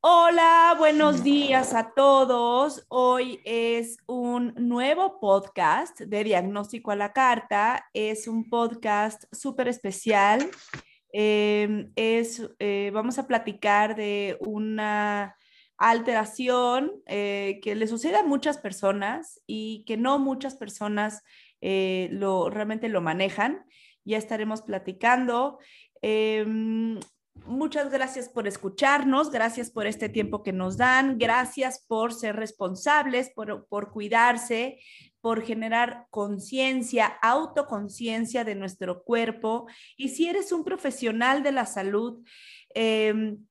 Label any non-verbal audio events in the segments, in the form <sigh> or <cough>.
Hola, buenos días a todos. Hoy es un nuevo podcast de Diagnóstico a la Carta. Es un podcast súper especial. Em, es, eh, vamos a platicar de una alteración eh, que le sucede a muchas personas y que no muchas personas eh, lo, realmente lo manejan. Ya estaremos platicando. Em, Muchas gracias por escucharnos, gracias por este tiempo que nos dan, gracias por ser responsables, por, cuidarse, por generar conciencia, autoconciencia de nuestro cuerpo. Y si eres un profesional de la salud, em,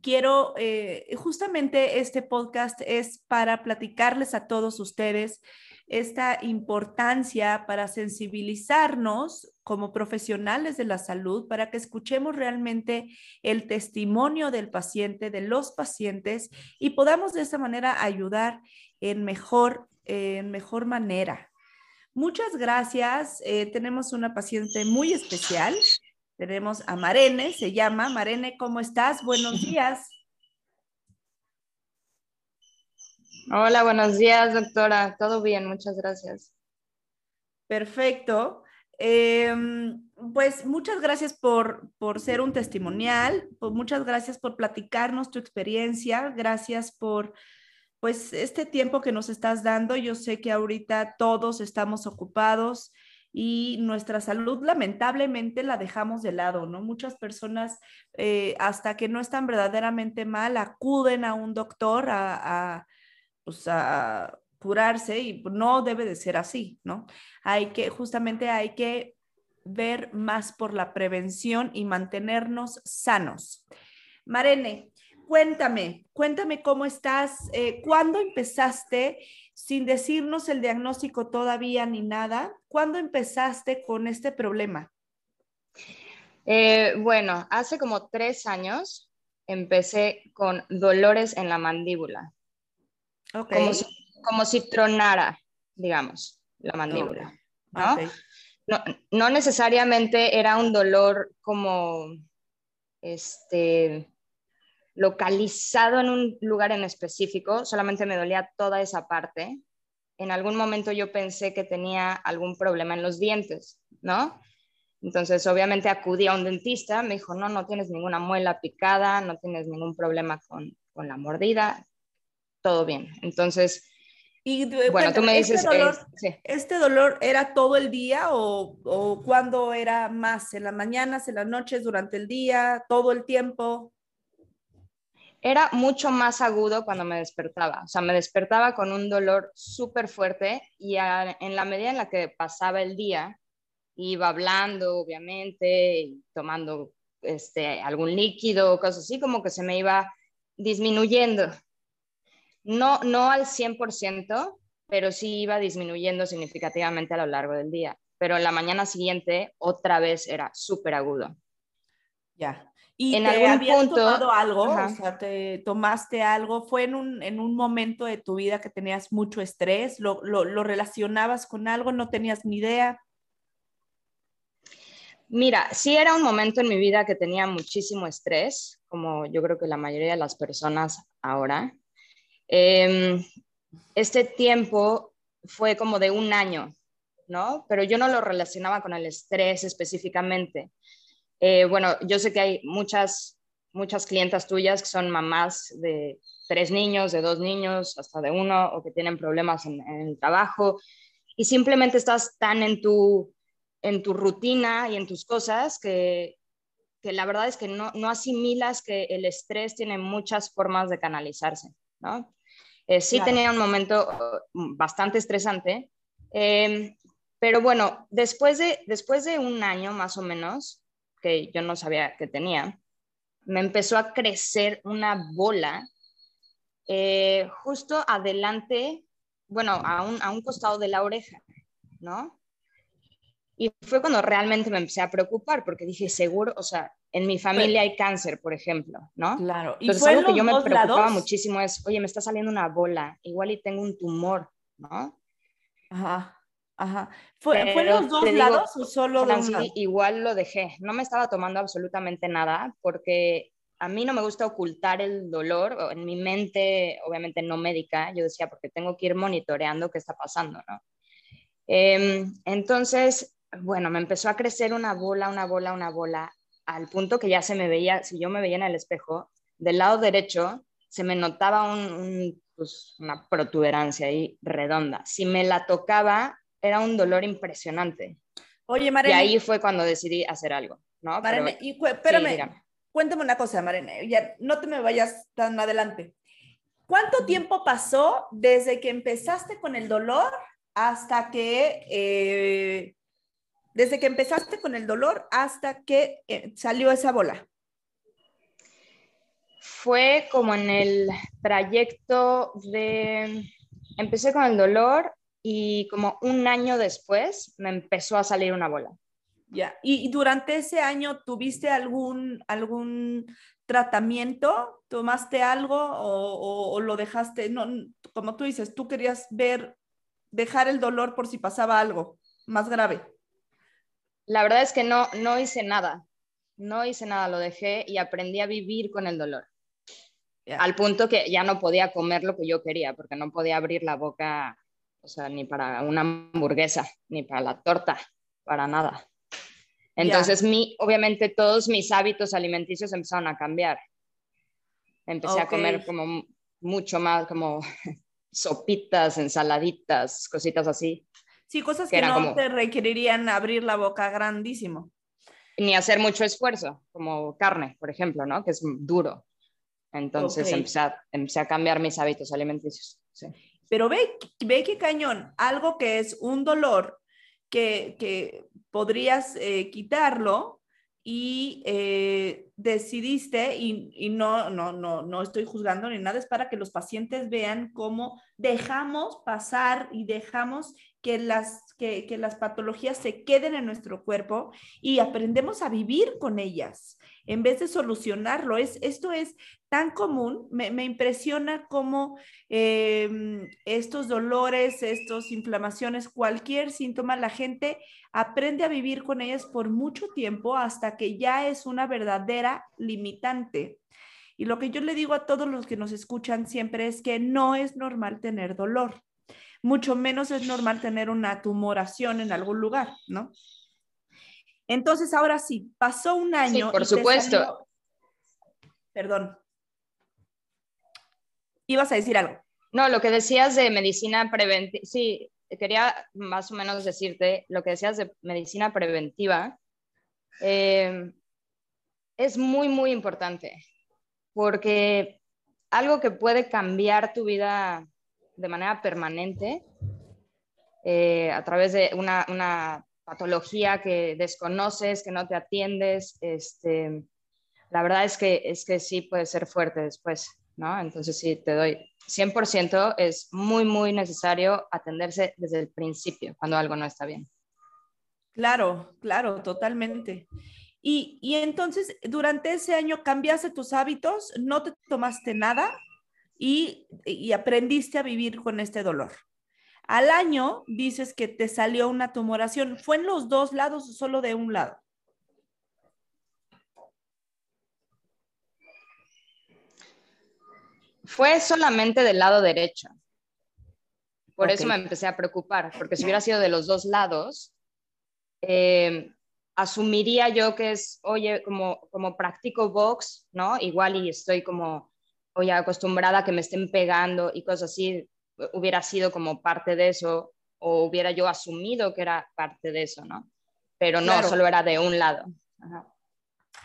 quiero, eh, justamente este podcast es para platicarles a todos ustedes esta importancia para sensibilizarnos como profesionales de la salud, para que escuchemos realmente el testimonio del paciente, de los pacientes y podamos de esa manera ayudar en mejor, en mejor manera. Muchas gracias. Eh, tenemos una paciente muy especial. Tenemos a Marene, se llama. Marene, ¿cómo estás? Buenos días. <laughs> Hola, buenos días, doctora. Todo bien, muchas gracias. Perfecto. Em, pues muchas gracias por, ser un testimonial, pues muchas gracias por platicarnos tu experiencia, gracias por pues este tiempo que nos estás dando. Yo sé que ahorita todos estamos ocupados y nuestra salud lamentablemente la dejamos de lado, ¿no? Muchas personas eh, hasta que no están verdaderamente mal acuden a un doctor a pues, curarse y no debe de ser así, ¿no? Hay que, justamente hay que ver más por la prevención y mantenernos sanos. Marene, cuéntame, cuéntame cómo estás, eh, cuándo empezaste, sin decirnos el diagnóstico todavía ni nada, cuándo empezaste con este problema? Eh, bueno, hace como tres años empecé con dolores en la mandíbula. Como, si, tronara, digamos, la mandíbula. ¿no? necesariamente era un dolor como este, localizado en un lugar en específico, solamente me dolía toda esa parte. En algún momento yo pensé que tenía algún problema en los dientes, ¿no? Entonces, obviamente acudí a un dentista, me dijo, no, no tienes ninguna muela picada, no tienes ningún problema con, con la mordida, todo bien. Entonces, y, bueno, tú me este dices, dolor, ¿este dolor era todo el día o, o cuándo era más? ¿En las mañanas, en las noches, durante el día, todo el tiempo? Era mucho más agudo cuando me despertaba. O sea, me despertaba con un dolor súper fuerte y en la medida en la que pasaba el día, iba hablando, obviamente, tomando este, algún líquido, cosas así, como que se me iba disminuyendo no, no al 100%, pero sí iba disminuyendo significativamente a lo largo del día. Pero la mañana siguiente otra vez era súper agudo. Ya. ¿Y en te algún punto tomado algo? O sea, ¿te tomaste algo? ¿Fue en un, en un momento de tu vida que tenías mucho estrés? ¿Lo, lo, lo relacionabas con algo? ¿No tenías ni idea? Mira, sí era un momento en mi vida que tenía muchísimo estrés, como yo creo que la mayoría de las personas ahora. Em, este tiempo fue como de un año, ¿no? Pero yo no lo relacionaba con el estrés específicamente. Eh, bueno, yo sé que hay muchas, muchas clientas tuyas que son mamás de tres niños, de dos niños, hasta de uno, o que tienen problemas en, el trabajo, y simplemente estás tan en tu, en tu rutina y en tus cosas que, que la verdad es que no, no asimilas que el estrés tiene muchas formas de canalizarse, ¿no? Eh, sí tenía un momento uh, bastante estresante, em, pero bueno, después de, después de un año más o menos, que yo no sabía que tenía, me empezó a crecer una bola eh, justo adelante, bueno, a un, a un costado de la oreja, ¿no? Y fue cuando realmente me empecé a preocupar, porque dije, seguro, o sea, en mi familia hay cáncer, por ejemplo, ¿no? Claro. ¿Y Entonces, algo que yo me preocupaba muchísimo es, oye, me está saliendo una bola, igual y tengo un tumor, ¿no? Ajá, ajá. ¿Fue, en los dos lados o solo de un lado? Igual lo dejé. No me estaba tomando absolutamente nada porque a mí no me gusta ocultar el dolor. En mi mente, obviamente no médica, yo decía, porque tengo que ir monitoreando qué está pasando, ¿no? Em, entonces, bueno, me empezó a crecer una bola, una bola, una bola, al punto que ya se me veía, si yo me veía en el espejo, del lado derecho se me notaba un, pues, una protuberancia ahí redonda. Si me la tocaba, era un dolor impresionante. Oye, Marene. Y ahí fue cuando decidí hacer algo, ¿no? Marene, y espérame, cuéntame una cosa, Marene, ya no te me vayas tan adelante. ¿Cuánto tiempo pasó desde que empezaste con el dolor hasta que eh, desde que empezaste con el dolor hasta que eh, salió esa bola? Fue como en el trayecto de, empecé con el dolor y como un año después me empezó a salir una bola. Ya, y, durante ese año tuviste algún, algún tratamiento? ¿Tomaste algo o, o, lo dejaste? No, como tú dices, tú querías ver, dejar el dolor por si pasaba algo más grave. La verdad es que no, no hice nada, no hice nada, lo dejé y aprendí a vivir con el dolor. Al punto que ya no podía comer lo que yo quería, porque no podía abrir la boca, o sea, ni para una hamburguesa, ni para la torta, para nada. Entonces, mi, obviamente todos mis hábitos alimenticios empezaron a cambiar. Empecé a comer como mucho más, como <laughs> sopitas, ensaladitas, cositas así. Sí, cosas que, no te requerirían abrir la boca grandísimo. Ni hacer mucho esfuerzo, como carne, por ejemplo, ¿no? Que es duro. Entonces empecé, a, cambiar mis hábitos alimenticios. Pero ve, ve qué cañón, algo que es un dolor que, que podrías eh, quitarlo y eh, decidiste, y, y, no, no, no, no estoy juzgando ni nada, es para que los pacientes vean cómo dejamos pasar y dejamos que las, que, que las patologías se queden en nuestro cuerpo y aprendemos a vivir con ellas en vez de solucionarlo. Es, esto es tan común, me, impresiona cómo em, estos dolores, estas inflamaciones, cualquier síntoma, la gente aprende a vivir con ellas por mucho tiempo hasta que ya es una verdadera limitante. Y lo que yo le digo a todos los que nos escuchan siempre es que no es normal tener dolor, mucho menos es normal tener una tumoración en algún lugar, ¿no? Entonces, ahora sí, pasó un año. Sí, por supuesto. Perdón. Ibas a decir algo. No, lo que decías de medicina preventiva, sí, quería más o menos decirte lo que decías de medicina preventiva. Eh, es muy, muy importante, porque algo que puede cambiar tu vida de manera permanente eh, a través de una, una patología que desconoces, que no te atiendes, este, la verdad es que, es que sí puede ser fuerte después, ¿no? Entonces sí, te doy 100%, es muy, muy necesario atenderse desde el principio cuando algo no está bien. Claro, claro, totalmente. Y, y entonces, durante ese año cambiaste tus hábitos, no te tomaste nada y, y aprendiste a vivir con este dolor. Al año dices que te salió una tumoración. ¿Fue en los dos lados o solo de un lado? Fue solamente del lado derecho. Por eso me empecé a preocupar, porque si hubiera sido de los dos lados, eh, asumiría yo que es, oye, como, como practico box, ¿no? Igual y estoy como, oye, acostumbrada a que me estén pegando y cosas así, hubiera sido como parte de eso o hubiera yo asumido que era parte de eso, ¿no? Pero no, solo era de un lado.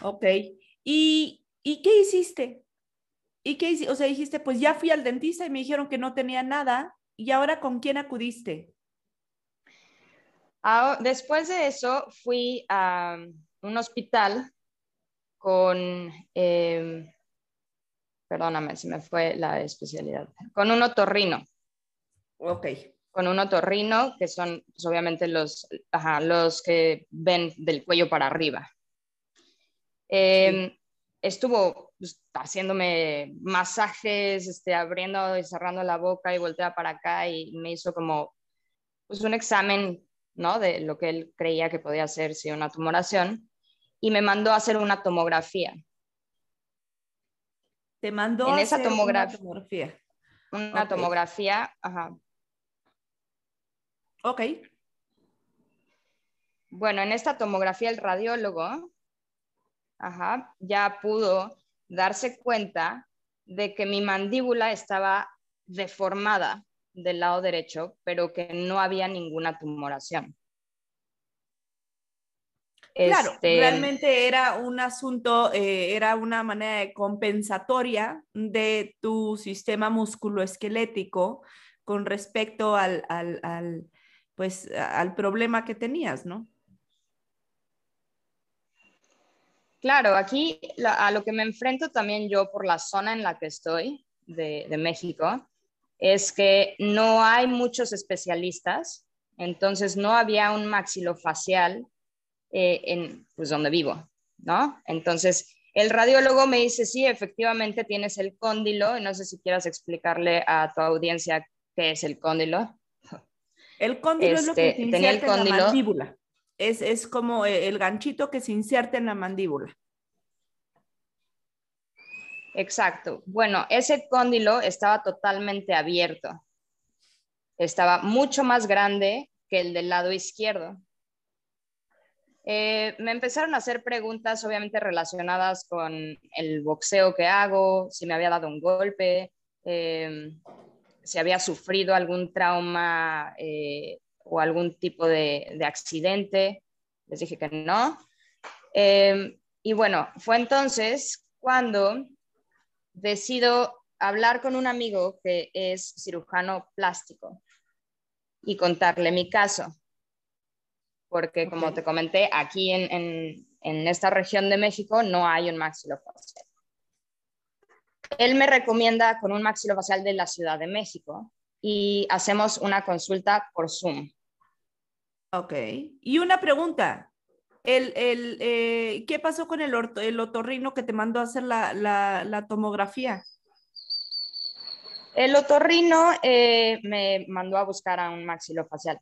Ok. ¿Y, ¿Y qué hiciste? ¿Y qué hiciste? O sea, dijiste, pues ya fui al dentista y me dijeron que no tenía nada. ¿Y ahora con quién acudiste? después de eso fui a, un hospital con, em, perdóname, si me fue la especialidad, con un otorrino. Ok. Con un otorrino, que son pues, obviamente los, los que ven del cuello para arriba. Em, estuvo pues, haciéndome masajes, este, abriendo y cerrando la boca y voltea para acá y me hizo como pues, un examen ¿no? de lo que él creía que podía ser si una tumoración y me mandó a hacer una tomografía. Te mandó en a esa hacer una tomografía. Una tomografía, ajá. Ok. Bueno, en esta tomografía el radiólogo ajá, ya pudo darse cuenta de que mi mandíbula estaba deformada del lado derecho, pero que no había ninguna tumoración. Claro, este, realmente era un asunto, eh, era una manera compensatoria de tu sistema musculoesquelético con respecto al, al, pues, al problema que tenías, ¿no? Claro, aquí a lo que me enfrento también yo por la zona en la que estoy de, México es que no hay muchos especialistas, entonces no había un maxilofacial eh, en pues, donde vivo, ¿no? Entonces, el radiólogo me dice, sí, efectivamente tienes el cóndilo, y no sé si quieras explicarle a tu audiencia qué es el cóndilo. El cóndilo es lo que este, se inserta en la mandíbula. Es, es como el ganchito que se inserta en la mandíbula. Exacto. Bueno, ese cóndilo estaba totalmente abierto. Estaba mucho más grande que el del lado izquierdo. Eh, me empezaron a hacer preguntas, obviamente relacionadas con el boxeo que hago, si me había dado un golpe, em, si había sufrido algún trauma eh, o algún tipo de, de, accidente. Les dije que no. Em, y bueno, fue entonces cuando decido hablar con un amigo que es cirujano plástico y contarle mi caso porque como te comenté, aquí en, esta región de México no hay un maxilofacial. Él me recomienda con un maxilofacial de la Ciudad de México y hacemos una consulta por Zoom. Ok. Y una pregunta. El, eh, ¿Qué pasó con el, el, otorrino que te mandó a hacer la, tomografía? El otorrino eh, me mandó a buscar a un maxilofacial.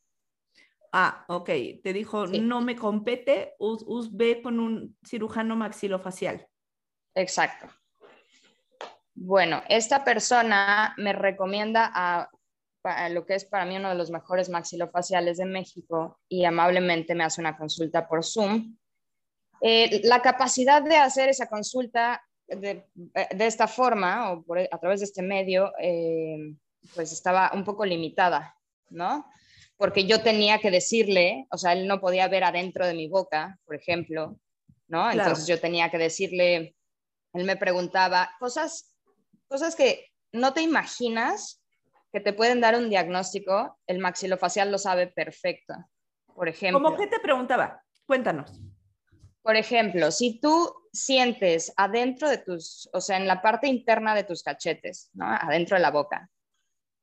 Ah, ok. Te dijo, no me compete, us, ve con un cirujano maxilofacial. Exacto. Bueno, esta persona me recomienda a, lo que es para mí uno de los mejores maxilofaciales de México y amablemente me hace una consulta por Zoom. Eh, la capacidad de hacer esa consulta de, esta forma o a través de este medio, eh, pues estaba un poco limitada, ¿no? porque yo tenía que decirle, o sea, él no podía ver adentro de mi boca, por ejemplo, ¿no? Entonces yo tenía que decirle, él me preguntaba cosas, cosas que no te imaginas que te pueden dar un diagnóstico, el maxilofacial lo sabe perfecto. Por ejemplo. ¿Cómo qué te preguntaba? Cuéntanos. Por ejemplo, si tú sientes adentro de tus, o sea, en la parte interna de tus cachetes, ¿no? Adentro de la boca,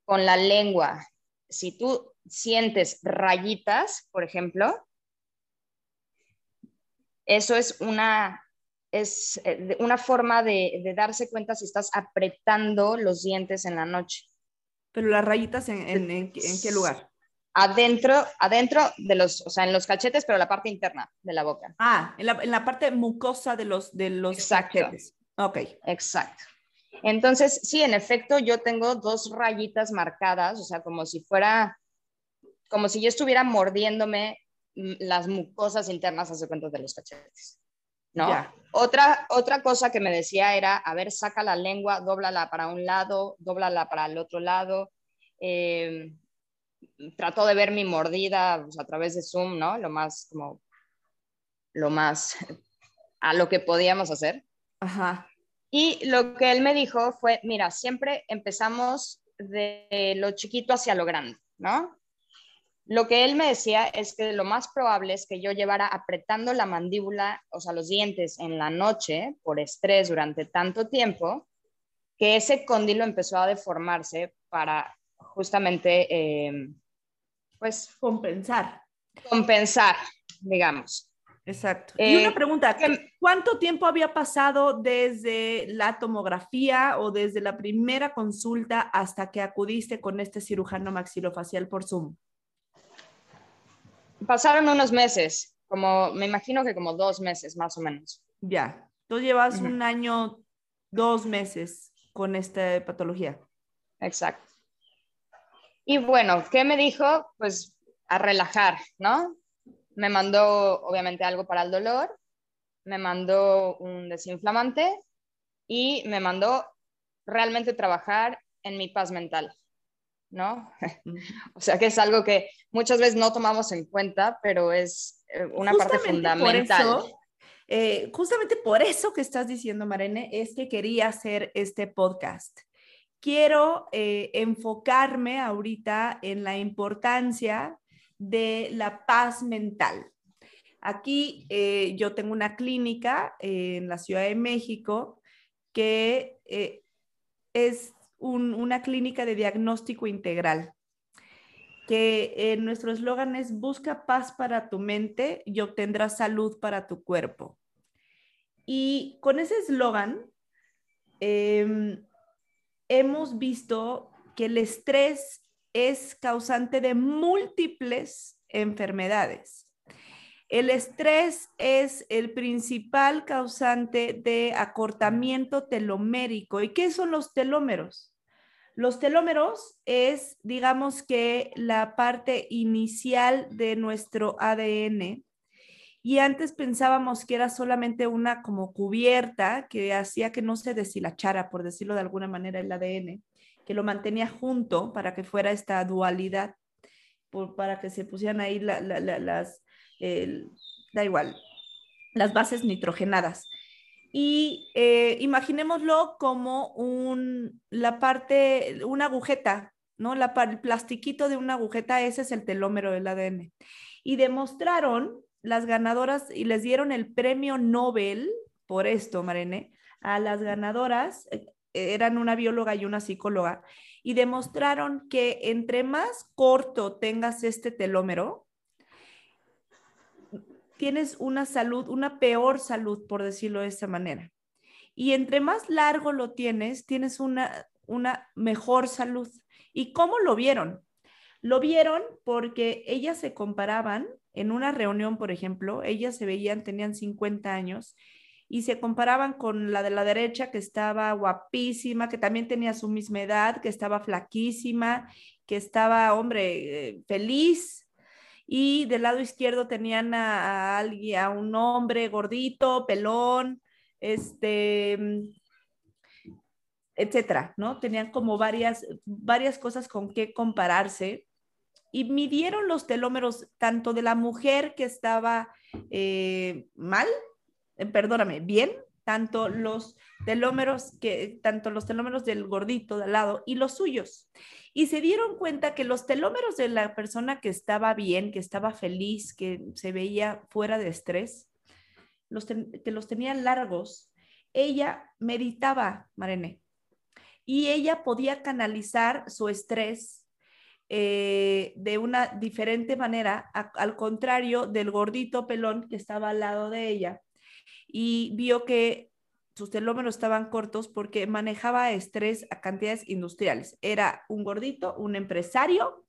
con la lengua, si tú sientes rayitas, por ejemplo, eso es una, es eh, una forma de, darse cuenta si estás apretando los dientes en la noche. Pero las rayitas en, qué lugar? Adentro, adentro de los, o sea, en los cachetes, pero la parte interna de la boca. Ah, en la, parte mucosa de los, de los Exacto. cachetes. Ok. Exacto. Entonces, sí, en efecto, yo tengo dos rayitas marcadas, o sea, como si fuera como si yo estuviera mordiéndome mm, las mucosas internas, hace cuenta de los cachetes. ¿No? Otra, otra cosa que me decía era, a ver, saca la lengua, dóblala para un lado, dóblala para el otro lado. Eh, trató de ver mi mordida pues, a través de Zoom, ¿no? Lo más como, lo más a lo que podíamos hacer. Ajá. Y lo que él me dijo fue, mira, siempre empezamos de lo chiquito hacia lo grande, ¿no? Lo que él me decía es que lo más probable es que yo llevara apretando la mandíbula, o sea, los dientes en la noche por estrés durante tanto tiempo, que ese cóndilo empezó a deformarse para justamente, eh, pues... Compensar. Compensar, digamos. Exacto. y una eh, pregunta, ¿cuánto tiempo había pasado desde la tomografía o desde la primera consulta hasta que acudiste con este cirujano maxilofacial por Zoom? Pasaron unos meses, como me imagino que como dos meses más o menos. Ya, tú llevas un año, dos meses con esta patología. Exacto. Y bueno, ¿qué me dijo? Pues a relajar, ¿no? Me mandó obviamente algo para el dolor, me mandó un desinflamante y me mandó realmente trabajar en mi paz mental, ¿no? <laughs> o sea que es algo que muchas veces no tomamos en cuenta, pero es eh, una parte fundamental. Eh, justamente por eso que estás diciendo, Marene, es que quería hacer este podcast. Quiero eh, enfocarme ahorita en la importancia de la paz mental. Aquí eh, yo tengo una clínica en la Ciudad de México que eh, una clínica de diagnóstico integral, que nuestro eslogan es busca paz para tu mente y obtendrás salud para tu cuerpo. Y con ese eslogan em, hemos visto que el estrés es causante de múltiples enfermedades. El estrés es el principal causante de acortamiento telomérico. ¿Y qué son los telómeros? Los telómeros es, digamos que, la parte inicial de nuestro ADN. Y antes pensábamos que era solamente una como cubierta que hacía que no se deshilachara, por decirlo de alguna manera, el ADN que lo mantenía junto para que fuera esta dualidad, para que se pusieran ahí las, da igual, las bases nitrogenadas. Y eh, imaginémoslo como un, la parte, una agujeta, ¿no? La, el plastiquito de una agujeta, ese es el telómero del ADN. Y demostraron las ganadoras y les dieron el premio Nobel por esto, Marene, a las ganadoras, eh, eran una bióloga y una psicóloga, y demostraron que entre más corto tengas este telómero, tienes una salud, una peor salud, por decirlo de esta manera. Y entre más largo lo tienes, tienes una, una mejor salud. ¿Y cómo lo vieron? Lo vieron porque ellas se comparaban en una reunión, por ejemplo, ellas se veían, tenían 50 años y se comparaban con la de la derecha que estaba guapísima, que también tenía su misma edad, que estaba flaquísima, que estaba, hombre, eh, feliz. Y del lado izquierdo tenían a, alguien, a un hombre gordito, pelón, este, etcétera, ¿no? Tenían como varias, varias cosas con qué compararse y midieron los telómeros tanto de la mujer que estaba eh, mal, eh, perdóname, bien, tanto los telómeros que tanto los telómeros del gordito de al lado y los suyos. Y se dieron cuenta que los telómeros de la persona que estaba bien, que estaba feliz, que se veía fuera de estrés, los que los tenían largos, ella meditaba, Marene, y ella podía canalizar su estrés eh, de una diferente manera, al contrario del gordito pelón que estaba al lado de ella, y vio que sus telómeros estaban cortos porque manejaba estrés a cantidades industriales. Era un gordito, un empresario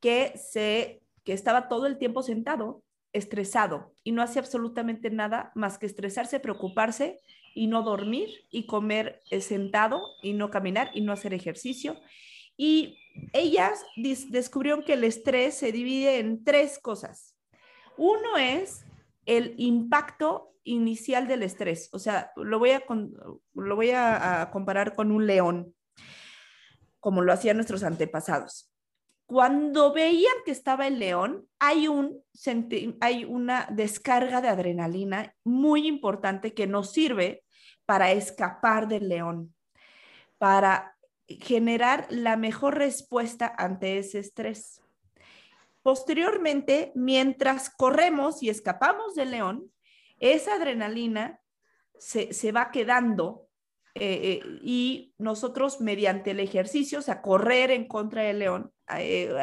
que, se, que estaba todo el tiempo sentado, estresado, y no hacía absolutamente nada más que estresarse, preocuparse y no dormir y comer eh, sentado y no caminar y no hacer ejercicio. Y ellas descubrieron que el estrés se divide en tres cosas. Uno es el impacto inicial del estrés. O sea, lo voy a, comparar con un león, como lo hacían nuestros antepasados. Cuando veían que estaba el león, hay, hay una descarga de adrenalina muy importante que nos sirve para escapar del león, para generar la mejor respuesta ante ese estrés. Posteriormente, mientras corremos y escapamos del león, esa adrenalina se, va quedando eh, eh, y nosotros mediante el ejercicio, o sea, correr en contra del león, eh,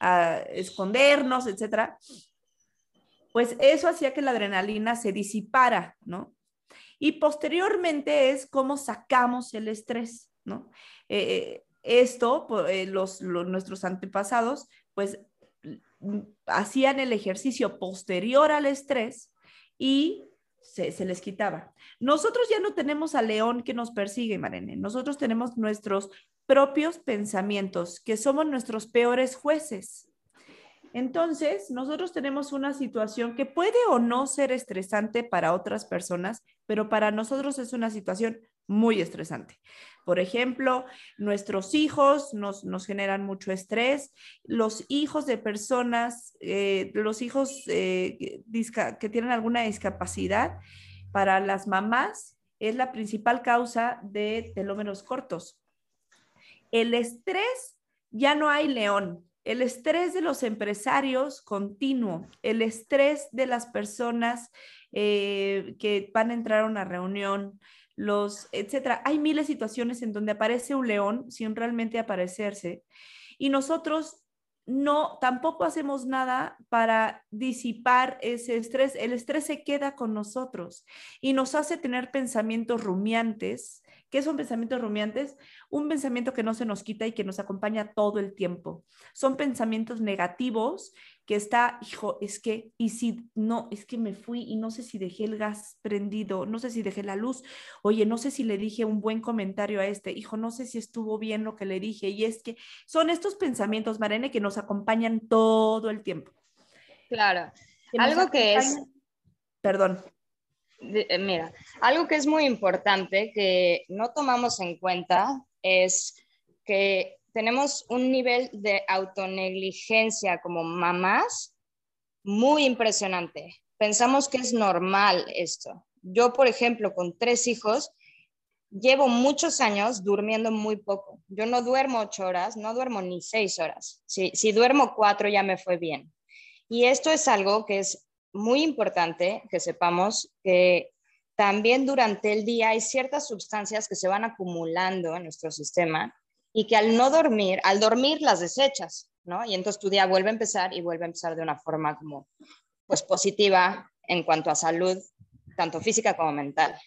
a, escondernos, etcétera, pues eso hacía que la adrenalina se disipara, ¿no? Y posteriormente es cómo sacamos el estrés, ¿no? esto, pues, los, nuestros antepasados, pues hacían el ejercicio posterior al estrés y se, les quitaba. Nosotros ya no tenemos al león que nos persigue, Marene. Nosotros tenemos nuestros propios pensamientos, que somos nuestros peores jueces. Entonces, nosotros tenemos una situación que puede o no ser estresante para otras personas, pero para nosotros es una situación muy estresante. Por ejemplo, nuestros hijos nos, generan mucho estrés, los hijos de personas, eh, los hijos eh, que tienen alguna discapacidad, para las mamás es la principal causa de telómeros cortos. El estrés, ya no hay león, el estrés de los empresarios continuo, el estrés de las personas eh, que van a entrar a una reunión, los, etcétera. Hay miles de situaciones en donde aparece un león sin realmente aparecerse y nosotros no, tampoco hacemos nada para disipar ese estrés. El estrés se queda con nosotros y nos hace tener pensamientos rumiantes. ¿Qué son pensamientos rumiantes? Un pensamiento que no se nos quita y que nos acompaña todo el tiempo. Son pensamientos negativos que está, hijo, es que, y si no, es que me fui y no sé si dejé el gas prendido, no sé si dejé la luz, oye, no sé si le dije un buen comentario a este, hijo, no sé si estuvo bien lo que le dije, y es que son estos pensamientos, Marene, que nos acompañan todo el tiempo. Claro, algo que es... Perdón. Eh, mira, algo que es muy importante que no tomamos en cuenta es que tenemos un nivel de autonegligencia como mamás muy impresionante. Pensamos que es normal esto. Yo, por ejemplo, con tres hijos, llevo muchos años durmiendo muy poco. Yo no duermo ocho horas, no duermo ni seis horas. Si, si duermo cuatro ya me fue bien. Y esto es algo que es muy importante que sepamos que también durante el día hay ciertas sustancias que se van acumulando en nuestro sistema y que al no dormir, al dormir las desechas, ¿no? Y entonces tu día vuelve a empezar y vuelve a empezar de una forma como, pues, positiva en cuanto a salud, tanto física como mental.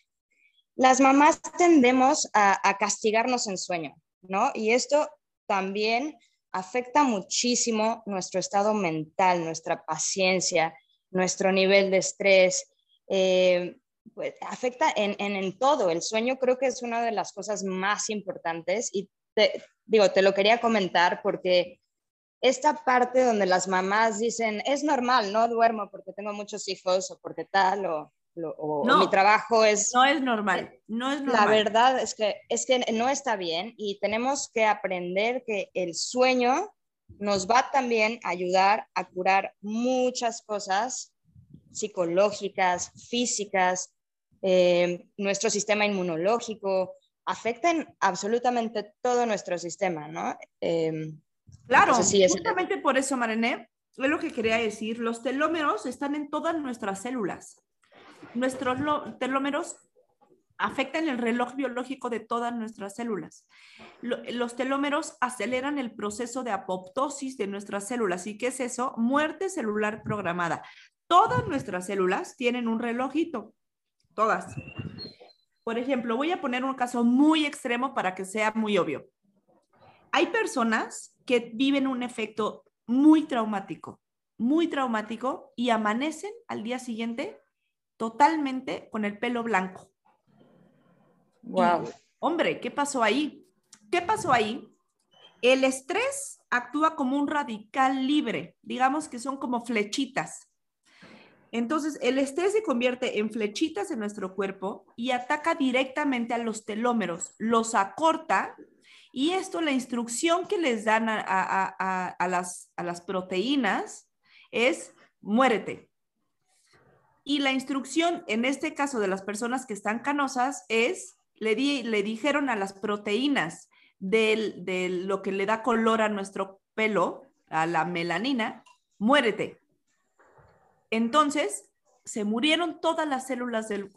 Las mamás tendemos a, a castigarnos en sueño, ¿no? Y esto también afecta muchísimo nuestro estado mental, nuestra paciencia, nuestro nivel de estrés, eh, pues, afecta en, en, en, todo. El sueño creo que es una de las cosas más importantes y digo, te lo quería comentar porque esta parte donde las mamás dicen, es normal, no duermo porque tengo muchos hijos o porque tal, o, mi trabajo es... No es normal, no es normal. La verdad es que, es que no está bien y tenemos que aprender que el sueño nos va también a ayudar a curar muchas cosas psicológicas, físicas, eh, nuestro sistema inmunológico, afectan absolutamente todo nuestro sistema, ¿no? Em, claro, justamente por eso, Marené, es lo que quería decir, los telómeros están en todas nuestras células. Nuestros telómeros afectan el reloj biológico de todas nuestras células. los telómeros aceleran el proceso de apoptosis de nuestras células. ¿Y qué es eso? Muerte celular programada. Todas nuestras células tienen un relojito, todas. Por ejemplo, voy a poner un caso muy extremo para que sea muy obvio. Hay personas que viven un efecto muy traumático, muy traumático y amanecen al día siguiente totalmente con el pelo blanco. Wow. hombre, ¿qué pasó ahí? ¿Qué pasó ahí? El estrés actúa como un radical libre, digamos que son como flechitas. Entonces, el estrés se convierte en flechitas en nuestro cuerpo y ataca directamente a los telómeros, los acorta y esto, la instrucción que les dan a, las, proteínas es muérete. Y la instrucción, en este caso de las personas que están canosas, es, le, le dijeron a las proteínas de lo que le da color a nuestro pelo, a la melanina, muérete. Entonces, se murieron todas las células de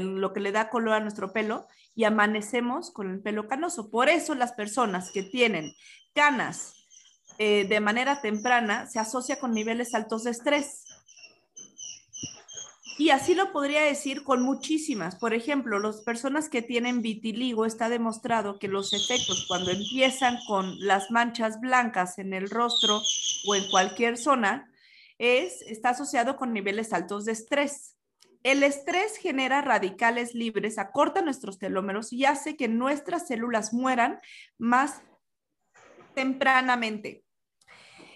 lo que le da color a nuestro pelo y amanecemos con el pelo canoso. Por eso las personas que tienen canas eh, de manera temprana se asocia con niveles altos de estrés. Y así lo podría decir con muchísimas. Por ejemplo, las personas que tienen vitiligo, está demostrado que los efectos cuando empiezan con las manchas blancas en el rostro o en cualquier zona, es, está asociado con niveles altos de estrés. El estrés genera radicales libres, acorta nuestros telómeros y hace que nuestras células mueran más tempranamente.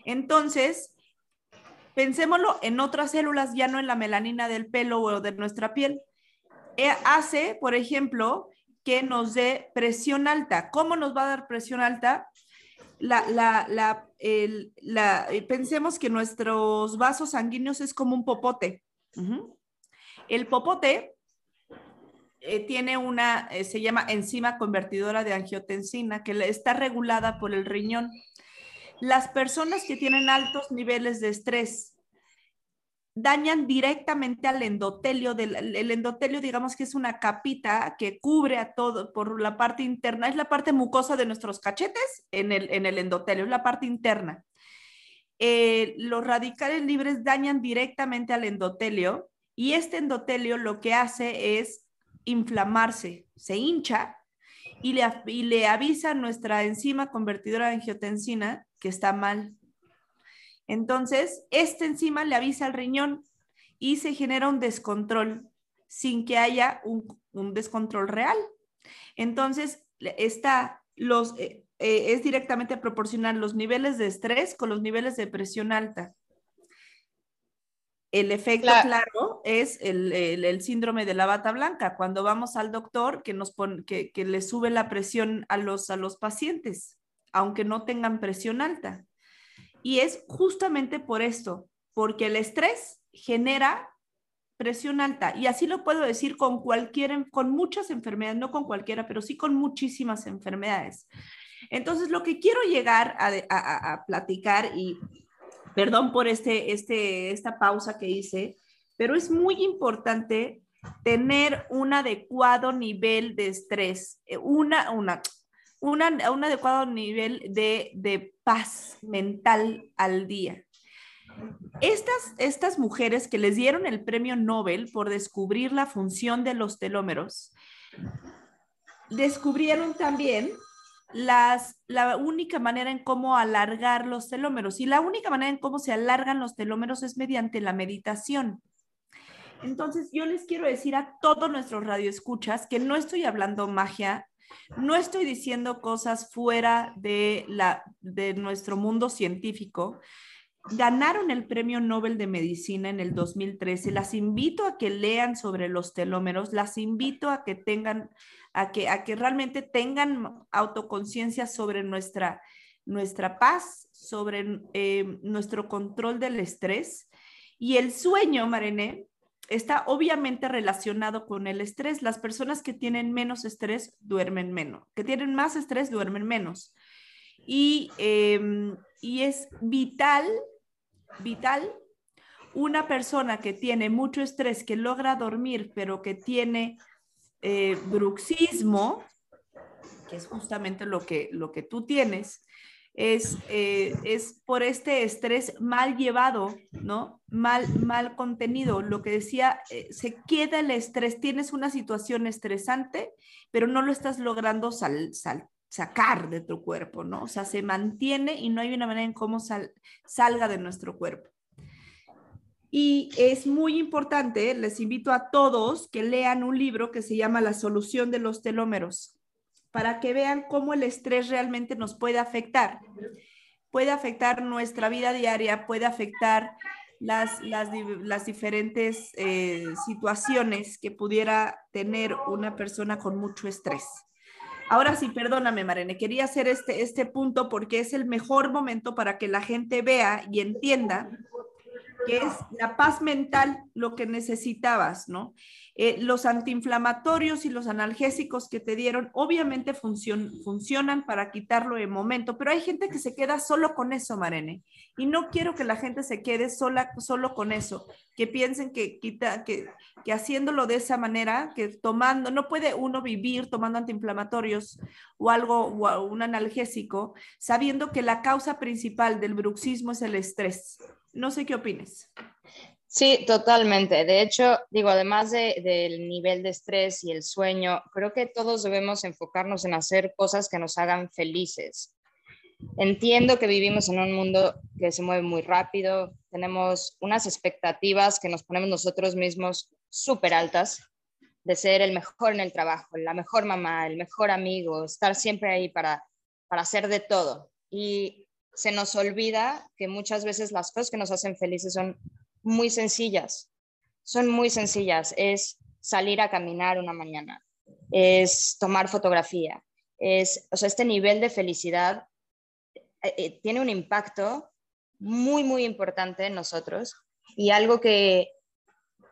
Entonces, pensémoslo en otras células, ya no en la melanina del pelo o de nuestra piel. Eh, hace, por ejemplo, que nos dé presión alta. ¿Cómo nos va a dar presión alta? La, la, eh, pensemos que nuestros vasos sanguíneos es como un popote. El popote eh, tiene una, eh, se llama enzima convertidora de angiotensina, que está regulada por el riñón. Las personas que tienen altos niveles de estrés dañan directamente al endotelio. Del, el endotelio, digamos que es una capita que cubre a todo por la parte interna, es la parte mucosa de nuestros cachetes en el, en el endotelio, es la parte interna. Eh, los radicales libres dañan directamente al endotelio y este endotelio lo que hace es inflamarse, se hincha y le, y le avisa a nuestra enzima convertidora de angiotensina que está mal. Entonces, esta enzima le avisa al riñón y se genera un descontrol sin que haya un, descontrol real. Entonces, está los, eh, eh, es directamente proporcional los niveles de estrés con los niveles de presión alta. El efecto claro, es el, síndrome de la bata blanca, cuando vamos al doctor que, nos que, le sube la presión a los, a los pacientes, aunque no tengan presión alta. Y es justamente por esto, porque el estrés genera presión alta. Y así lo puedo decir con cualquier, con muchas enfermedades, no con cualquiera, pero sí con muchísimas enfermedades. Entonces, lo que quiero llegar a, platicar y Perdón por este, este, esta pausa que hice, pero es muy importante tener un adecuado nivel de estrés, eh, una, una, una, un adecuado nivel de, de paz mental al día. Estas, estas mujeres que les dieron el premio Nobel por descubrir la función de los telómeros, descubrieron también las, la única manera en cómo alargar los telómeros. Y la única manera en cómo se alargan los telómeros es mediante la meditación. Entonces, yo les quiero decir a todos nuestros radioescuchas que no estoy hablando magia, no estoy diciendo cosas fuera de, la, de nuestro mundo científico. Ganaron el Premio Nobel de Medicina en el 2013. Las invito a que lean sobre los telómeros, las invito a que tengan a que, a que realmente tengan autoconciencia sobre nuestra, nuestra paz, sobre eh, nuestro control del estrés. Y el sueño, Marené, está obviamente relacionado con el estrés. Las personas que tienen menos estrés duermen menos, que tienen más estrés duermen menos. Y, em, y es vital, vital, una persona que tiene mucho estrés, que logra dormir, pero que tiene eh, bruxismo, que es justamente lo que, lo que tú tienes, es, eh, es por este estrés mal llevado, ¿no? Mal, mal contenido. Lo que decía, eh, se queda el estrés, tienes una situación estresante, pero no lo estás logrando sacar de tu cuerpo, ¿no? O sea, se mantiene y no hay una manera en cómo salga de nuestro cuerpo. Y es muy importante, les invito a todos que lean un libro que se llama La solución de los telómeros, para que vean cómo el estrés realmente nos puede afectar. Puede afectar nuestra vida diaria, puede afectar las, las, diferentes eh, situaciones que pudiera tener una persona con mucho estrés. Ahora sí, perdóname, Marene, quería hacer este, este punto porque es el mejor momento para que la gente vea y entienda que es la paz mental, lo que necesitabas, ¿no? Eh, los antiinflamatorios y los analgésicos que te dieron, obviamente funcionan para quitarlo de momento, pero hay gente que se queda solo con eso, Marene, y no quiero que la gente se quede sola, solo con eso, que piensen que, quita, que, que haciéndolo de esa manera, que tomando, no puede uno vivir tomando antiinflamatorios o algo, o un analgésico, sabiendo que la causa principal del bruxismo es el estrés. No sé qué opines. Sí, totalmente. De hecho, digo, además del nivel de estrés y el sueño, creo que todos debemos enfocarnos en hacer cosas que nos hagan felices. Entiendo que vivimos en un mundo que se mueve muy rápido, tenemos unas expectativas que nos ponemos nosotros mismos súper altas de ser el mejor en el trabajo, la mejor mamá, el mejor amigo, estar siempre ahí para, para hacer de todo. Y se nos olvida que muchas veces las cosas que nos hacen felices son muy sencillas, son muy sencillas. Es salir a caminar una mañana, es tomar fotografía, es, o sea, este nivel de felicidad eh, eh, tiene un impacto muy, muy importante en nosotros y algo que,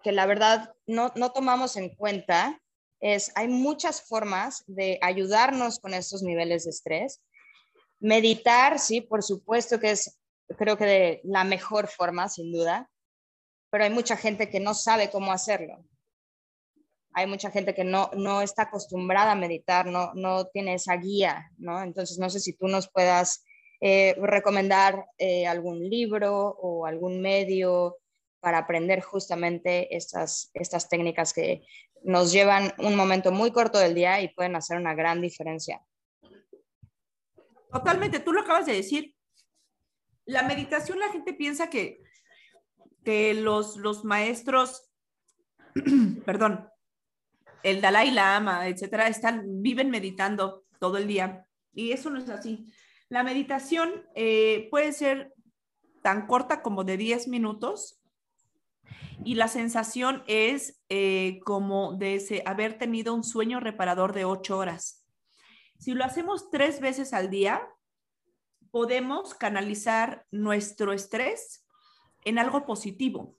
que la verdad no, no tomamos en cuenta es, hay muchas formas de ayudarnos con estos niveles de estrés. Meditar, sí, por supuesto que es, creo que de la mejor forma, sin duda pero hay mucha gente que no sabe cómo hacerlo. Hay mucha gente que no, no está acostumbrada a meditar, no, no tiene esa guía, ¿no? Entonces, no sé si tú nos puedas eh, recomendar eh, algún libro o algún medio para aprender justamente estas, estas técnicas que nos llevan un momento muy corto del día y pueden hacer una gran diferencia. Totalmente, tú lo acabas de decir. La meditación, la gente piensa que que los, los maestros, <clears throat> perdón, el Dalai Lama, etcétera, están, viven meditando todo el día. Y eso no es así. La meditación eh, puede ser tan corta como de 10 minutos y la sensación es eh, como de ese, haber tenido un sueño reparador de 8 horas. Si lo hacemos tres veces al día, podemos canalizar nuestro estrés en algo positivo.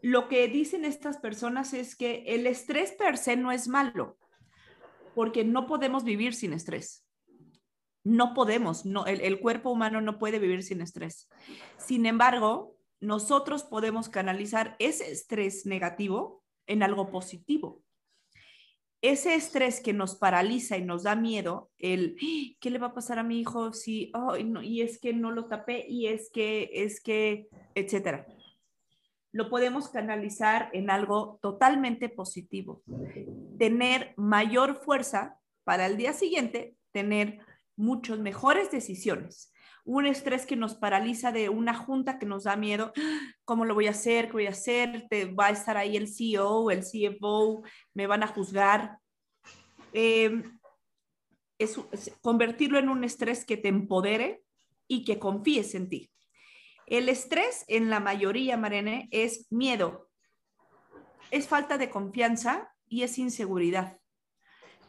Lo que dicen estas personas es que el estrés per se no es malo, porque no podemos vivir sin estrés. No podemos, no, el, el cuerpo humano no puede vivir sin estrés. Sin embargo, nosotros podemos canalizar ese estrés negativo en algo positivo ese estrés que nos paraliza y nos da miedo, el ¡Ah! ¿qué le va a pasar a mi hijo si, no, y es que no lo tapé, y es que, es que, etcétera? Lo podemos canalizar en algo totalmente positivo. Tener mayor fuerza para el día siguiente, tener muchas mejores decisiones un estrés que nos paraliza de una junta que nos da miedo, <gasps> ¿cómo lo voy a hacer? ¿Qué voy a hacer? ¿Te va a estar ahí el CEO, el CFO? ¿Me van a juzgar? Es, convertirlo en un estrés que te empodere y que confíes en ti. El estrés en la mayoría, Marene, es miedo, es falta de confianza y es inseguridad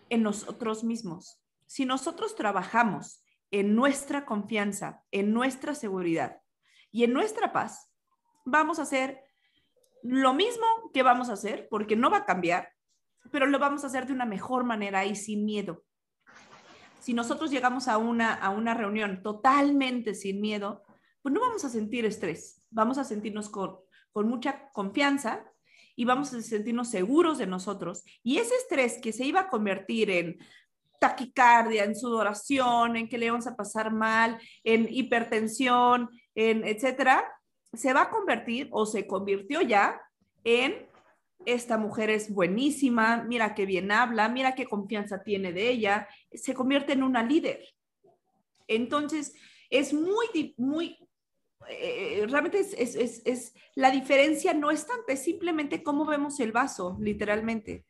en nosotros mismos. Si nosotros trabajamos en nuestra confianza, en nuestra seguridad y en nuestra paz, vamos a hacer lo mismo que vamos a hacer, porque no va a cambiar, pero lo vamos a hacer de una mejor manera y sin miedo. Si nosotros llegamos a una, a una reunión totalmente sin miedo, pues no vamos a sentir estrés, vamos a sentirnos con, con mucha confianza y vamos a sentirnos seguros de nosotros. Y ese estrés que se iba a convertir en taquicardia, en sudoración, en que le vamos a pasar mal, en hipertensión, en etcétera, se va a convertir o se convirtió ya en esta mujer es buenísima, mira qué bien habla, mira qué confianza tiene de ella, se convierte en una líder. Entonces, es muy, muy, eh, realmente es, es, es, es, la diferencia no es tanta, es simplemente cómo vemos el vaso, literalmente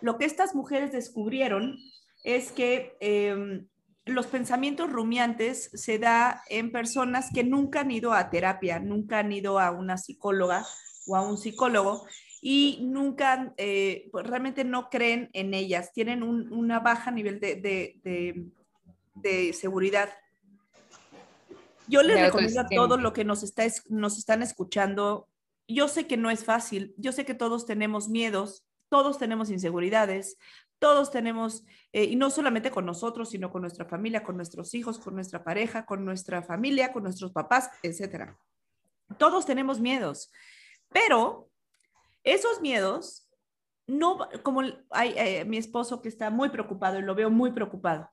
lo que estas mujeres descubrieron es que em, los pensamientos rumiantes se da en personas que nunca han ido a terapia, nunca han ido a una psicóloga o a un psicólogo y nunca, eh, pues, realmente no creen en ellas, tienen un una baja nivel de, de seguridad. Yo les recomiendo a todos los que nos, está, nos están escuchando, yo sé que no es fácil, yo sé que todos tenemos miedos, todos tenemos inseguridades, todos tenemos, eh, y no solamente con nosotros, sino con nuestra familia, con nuestros hijos, con nuestra pareja, con nuestra familia, con nuestros papás, etc. Todos tenemos miedos, pero esos miedos, no, como hay eh, mi esposo que está muy preocupado y lo veo muy preocupado,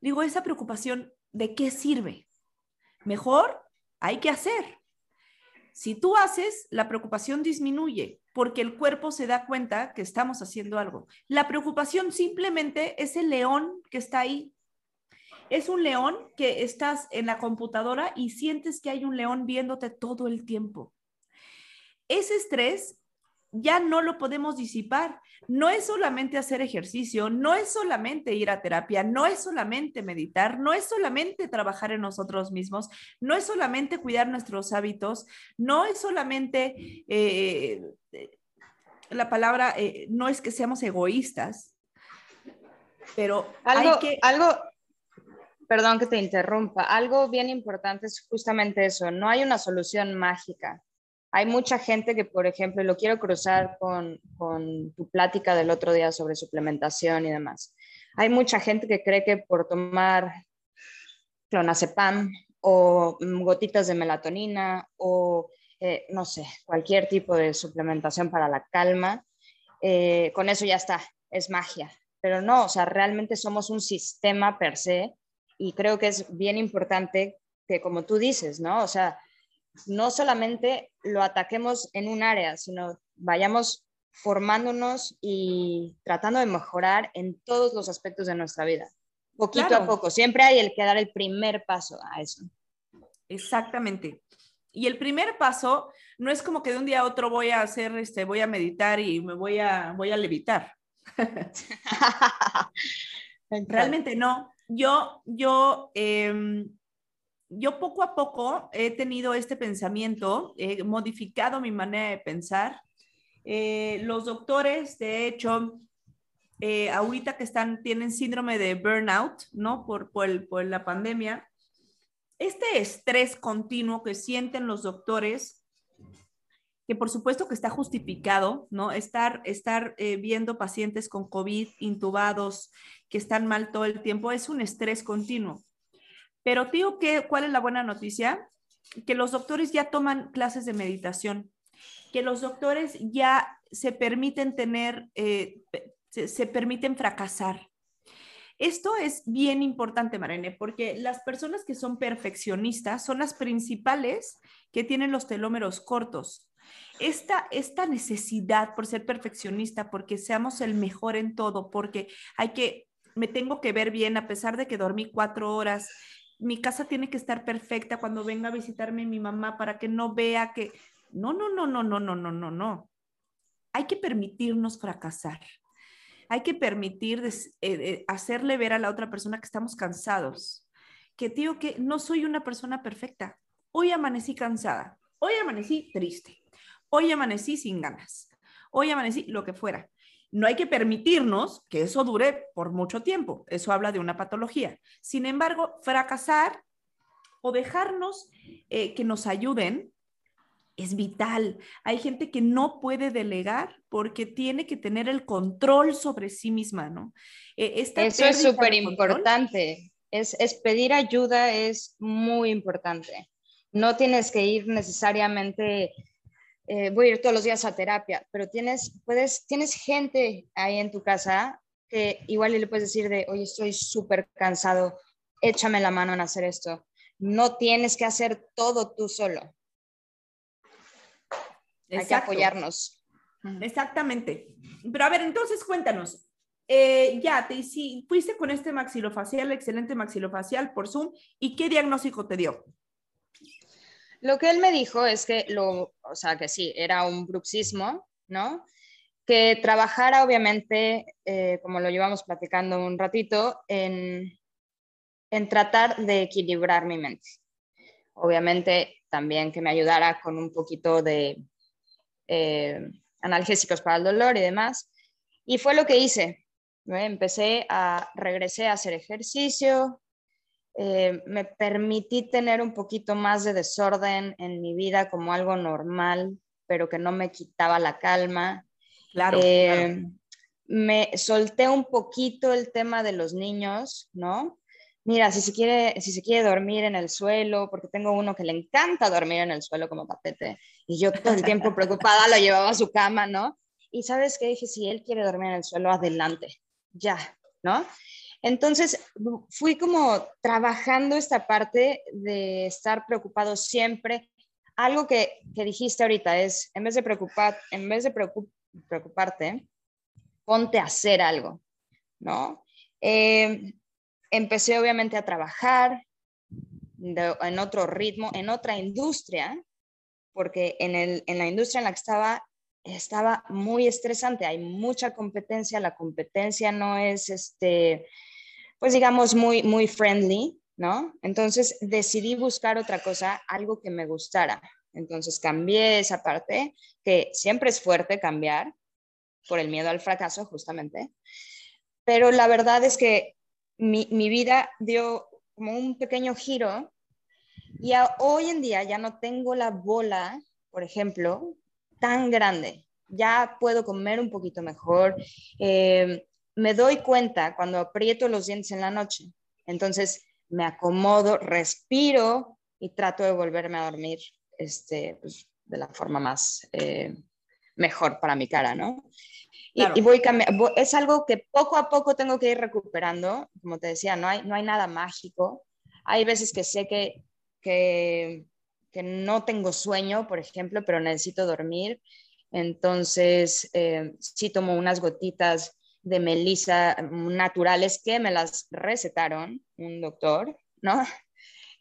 digo, esa preocupación, ¿de qué sirve? Mejor hay que hacer. Si tú haces, la preocupación disminuye porque el cuerpo se da cuenta que estamos haciendo algo. La preocupación simplemente es el león que está ahí. Es un león que estás en la computadora y sientes que hay un león viéndote todo el tiempo. Ese estrés ya no lo podemos disipar. No es solamente hacer ejercicio, no es solamente ir a terapia, no es solamente meditar, no es solamente trabajar en nosotros mismos, no es solamente cuidar nuestros hábitos, no es solamente, eh, la palabra, eh, no es que seamos egoístas, pero algo, que... Algo, perdón que te interrumpa, algo bien importante es justamente eso, no hay una solución mágica hay mucha gente que, por ejemplo, lo quiero cruzar con, tu plática del otro día sobre suplementación y demás. Hay mucha gente que cree que por tomar clonazepam o gotitas de melatonina o, eh, no sé, cualquier tipo de suplementación para la calma, eh, con eso ya está, es magia. Pero no, o sea, realmente somos un sistema per se y creo que es bien importante que, como tú dices, ¿no? O sea, no solamente lo ataquemos en un área, sino vayamos formándonos y tratando de mejorar en todos los aspectos de nuestra vida, poquito a poco. Siempre hay el que dar el primer paso a eso. Exactamente. Y el primer paso no es como que de un día a otro voy a hacer, este, voy a meditar y me voy a, voy a levitar. <laughs> Realmente no. Yo, yo, em, yo poco a poco he tenido este pensamiento, he modificado mi manera de pensar. Eh, los doctores, de hecho, eh, ahorita que están, tienen síndrome de burnout, ¿no? Por, por, la pandemia, este estrés continuo que sienten los doctores, que por supuesto que está justificado, ¿no? Estar, estar eh, viendo pacientes con COVID intubados que están mal todo el tiempo, es un estrés continuo. Pero digo que, ¿cuál es la buena noticia? Que los doctores ya toman clases de meditación, que los doctores ya se permiten tener, eh, se, permiten fracasar. Esto es bien importante, Marene, porque las personas que son perfeccionistas son las principales que tienen los telómeros cortos. Esta, esta necesidad por ser perfeccionista, porque seamos el mejor en todo, porque hay que, me tengo que ver bien a pesar de que dormí cuatro horas, mi casa tiene que estar perfecta cuando venga a visitarme mi mamá para que no vea que... No, no, no, no, no, no, no, no, no. Hay que permitirnos fracasar. Hay que permitir eh, eh, hacerle ver a la otra persona que estamos cansados. Que digo que no soy una persona perfecta. Hoy amanecí cansada. Hoy amanecí triste. Hoy amanecí sin ganas. Hoy amanecí lo que fuera. No hay que permitirnos que eso dure por mucho tiempo. Eso habla de una patología. Sin embargo, fracasar o dejarnos eh, que nos ayuden es vital. Hay gente que no puede delegar porque tiene que tener el control sobre sí misma, ¿no? Eh, eso es súper importante. Es, es pedir ayuda es muy importante. No tienes que ir necesariamente eh, voy a ir todos los días a terapia, pero tienes, puedes, tienes gente ahí en tu casa que igual le puedes decir de, oye, estoy súper cansado, échame la mano en hacer esto. No tienes que hacer todo tú solo. Hay que apoyarnos. Exactamente. Pero a ver, entonces cuéntanos. Eh, ya, te, si fuiste con este maxilofacial, excelente maxilofacial por Zoom, ¿y qué diagnóstico te dio? Lo que él me dijo es que, lo, o sea, que sí, era un bruxismo, ¿no? Que trabajara, obviamente, eh, como lo llevamos platicando un ratito, en, en tratar de equilibrar mi mente. Obviamente, también que me ayudara con un poquito de eh, analgésicos para el dolor y demás. Y fue lo que hice. Empecé a, regresé a hacer ejercicio, eh, me permití tener un poquito más de desorden en mi vida como algo normal, pero que no me quitaba la calma. Claro, eh, Me solté un poquito el tema de los niños, ¿no? Mira, si se, quiere, si se quiere dormir en el suelo, porque tengo uno que le encanta dormir en el suelo como tapete, y yo todo el tiempo preocupada lo llevaba a su cama, ¿no? Y sabes qué dije, si él quiere dormir en el suelo, adelante, ya, ¿no? Entonces, fui como trabajando esta parte de estar preocupado siempre. Algo que, dijiste ahorita es, en vez de, preocupar, en vez de preocuparte, ponte a hacer algo, ¿no? Eh, empecé obviamente a trabajar en otro ritmo, en otra industria, porque en, el, en la industria en la que estaba estaba muy estresante, hay mucha competencia, la competencia no es, este, pues digamos, muy, muy friendly, ¿no? Entonces decidí buscar otra cosa, algo que me gustara. Entonces cambié esa parte, que siempre es fuerte cambiar por el miedo al fracaso, justamente. Pero la verdad es que mi, mi vida dio como un pequeño giro y hoy en día ya no tengo la bola, por ejemplo, tan grande. Ya puedo comer un poquito mejor. Eh, me doy cuenta cuando aprieto los dientes en la noche. Entonces me acomodo, respiro y trato de volverme a dormir este, pues, de la forma más eh, mejor para mi cara, ¿no? Y, voy cambiando. Es algo que poco a poco tengo que ir recuperando. Como te decía, no hay, no hay nada mágico. Hay veces que sé que, que que no tengo sueño, por ejemplo, pero necesito dormir. Entonces, eh, sí tomo unas gotitas de melisa naturales que me las recetaron un doctor, ¿no? <laughs>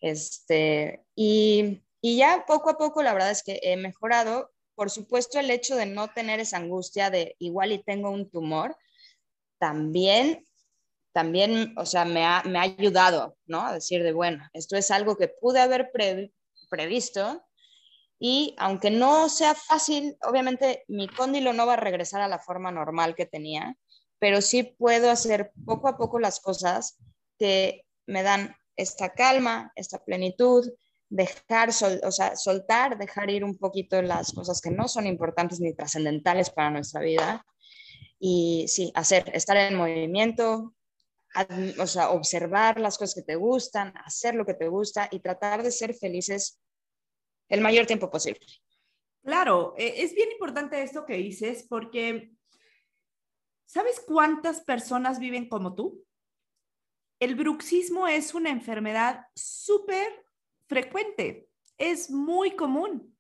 Este, y, y ya poco a poco la verdad es que he mejorado. Por supuesto, el hecho de no tener esa angustia de igual y tengo un tumor, también, también, o sea, me ha, me ha ayudado, ¿no? A decir de, bueno, esto es algo que pude haber pre previsto. Y aunque no sea fácil, obviamente mi cóndilo no va a regresar a la forma normal que tenía, pero sí puedo hacer poco a poco las cosas que me dan esta calma, esta plenitud, dejar, o sea, soltar, dejar ir un poquito las cosas que no son importantes ni trascendentales para nuestra vida. Y sí, hacer, estar en movimiento, o sea, observar las cosas que te gustan, hacer lo que te gusta y tratar de ser felices el mayor tiempo posible. Claro, e, es bien importante esto que dices porque ¿sabes cuántas personas viven como tú? El bruxismo es una enfermedad súper frecuente, es muy común.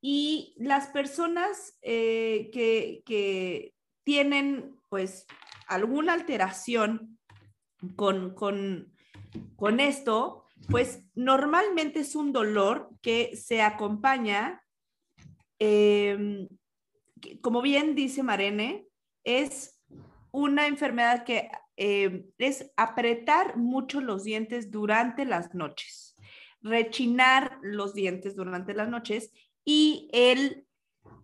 Y las personas eh, que, que tienen pues alguna alteración con, con, esto, pues normalmente es un dolor que se acompaña, em, como bien dice Marene, es una enfermedad que em, es apretar mucho los dientes durante las noches, rechinar los dientes durante las noches y el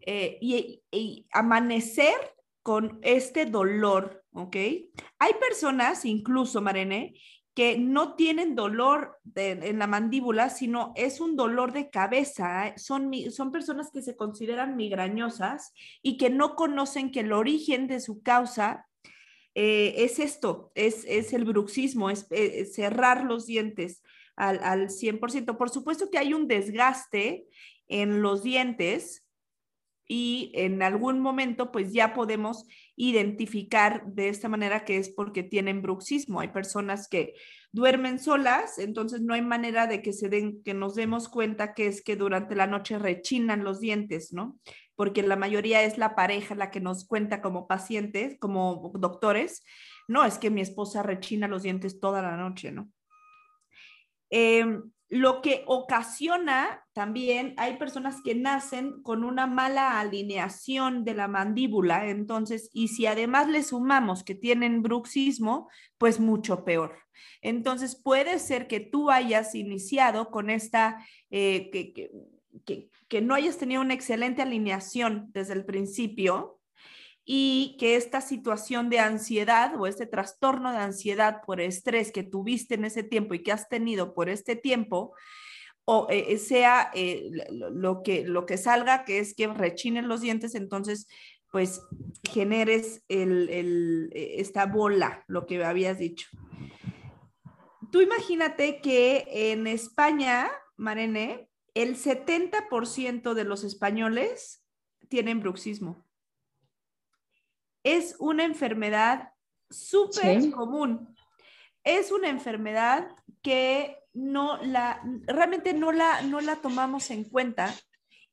eh, y amanecer con este dolor ¿ok? Hay personas, incluso, Marene, que no tienen dolor en la mandíbula, sino es un dolor de cabeza. ¿eh? Son, son personas que se consideran migrañosas y que no conocen que el origen de su causa eh, es esto, es, es, el bruxismo, es, eh, cerrar los dientes al, al 100%. Por supuesto que hay un desgaste en los dientes y en algún momento pues ya podemos identificar de esta manera que es porque tienen bruxismo. Hay personas que duermen solas, entonces no hay manera de que se den que nos demos cuenta que es que durante la noche rechinan los dientes, ¿no? Porque la mayoría es la pareja la que nos cuenta como pacientes, como doctores, no, es que mi esposa rechina los dientes toda la noche, ¿no? Eh, lo que ocasiona también, hay personas que nacen con una mala alineación de la mandíbula, entonces, y si además le sumamos que tienen bruxismo, pues mucho peor. Entonces, puede ser que tú hayas iniciado con esta, eh, que, que no hayas tenido una excelente alineación desde el principio y que esta situación de ansiedad o este trastorno de ansiedad por estrés que tuviste en ese tiempo y que has tenido por este tiempo, o eh, sea eh, lo, que, lo que salga, que es que rechinen los dientes, entonces pues generes el, esta bola, lo que habías dicho. Tú imagínate que en España, Marene, el 70% de los españoles tienen bruxismo. Es una enfermedad súper común. Es una enfermedad que no la, realmente no la, no la tomamos en cuenta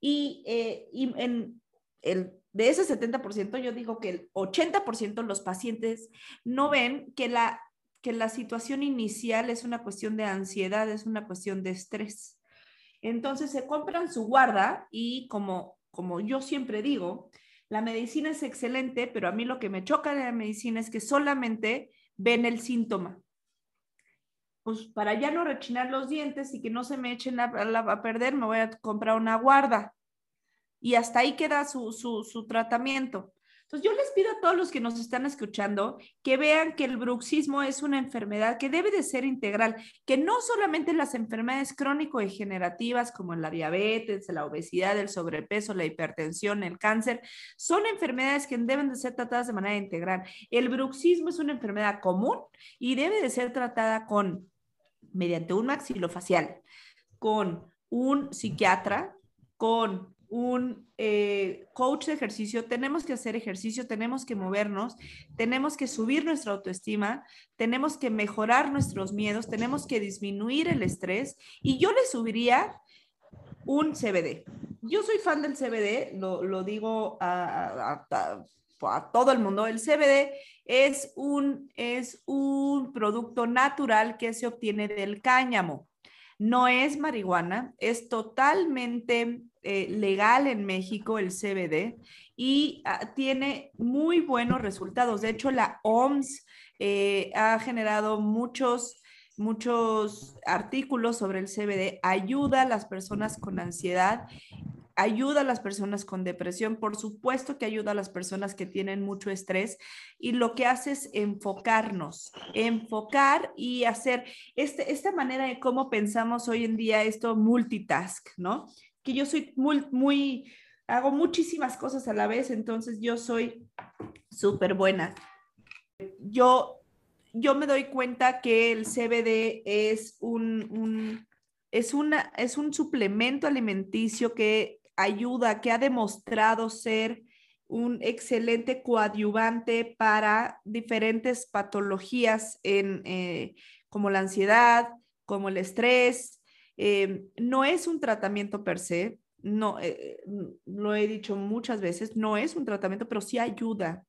y, eh, y en el de ese 70%, yo digo que el 80% de los pacientes no ven que la, que la situación inicial es una cuestión de ansiedad, es una cuestión de estrés. Entonces se compran su guarda y como, como yo siempre digo, la medicina es excelente, pero a mí lo que me choca de la medicina es que solamente ven el síntoma. Pues para ya no rechinar los dientes y que no se me echen a, a perder, me voy a comprar una guarda y hasta ahí queda su, su, tratamiento. Entonces, yo les pido a todos los que nos están escuchando que vean que el bruxismo es una enfermedad que debe de ser integral, que no solamente las enfermedades crónico-degenerativas como la diabetes, la obesidad, el sobrepeso, la hipertensión, el cáncer, son enfermedades que deben de ser tratadas de manera integral. El bruxismo es una enfermedad común y debe de ser tratada con, mediante un maxilofacial, con un psiquiatra, con un eh, coach de ejercicio, tenemos que hacer ejercicio, tenemos que movernos, tenemos que subir nuestra autoestima, tenemos que mejorar nuestros miedos, tenemos que disminuir el estrés y yo le subiría un CBD. Yo soy fan del CBD, lo, digo a, a, todo el mundo. El CBD es un, es un producto natural que se obtiene del cáñamo. No es marihuana, es totalmente eh, legal en México el CBD y ah, tiene muy buenos resultados. De hecho, la OMS eh, ha generado muchos muchos artículos sobre el CBD, ayuda a las personas con ansiedad, ayuda a las personas con depresión, por supuesto que ayuda a las personas que tienen mucho estrés y lo que hace es enfocarnos, enfocar y hacer este, esta manera de cómo pensamos hoy en día esto multitask, ¿no? Que yo soy muy, muy, hago muchísimas cosas a la vez, entonces yo soy súper buena. Yo, yo me doy cuenta que el CBD es un, es, una, es un suplemento alimenticio que ayuda, que ha demostrado ser un excelente coadyuvante para diferentes patologías en, eh, como la ansiedad, como el estrés, eh, no es un tratamiento per se, no, eh, lo he dicho muchas veces, no es un tratamiento, pero sí ayuda.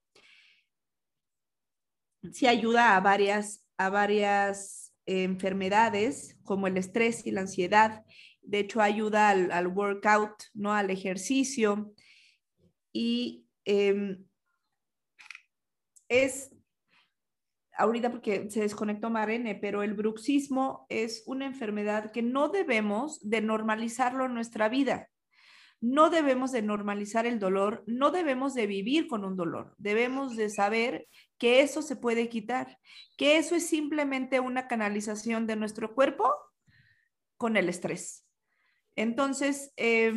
Sí ayuda a varias, a varias enfermedades como el estrés y la ansiedad. De hecho, ayuda al, workout, ¿no? Al ejercicio. Y em, es ahorita porque se desconectó Marene, pero el bruxismo es una enfermedad que no debemos de normalizarlo en nuestra vida. No debemos de normalizar el dolor, no debemos de vivir con un dolor. Debemos de saber que eso se puede quitar, que eso es simplemente una canalización de nuestro cuerpo con el estrés. Entonces, eh,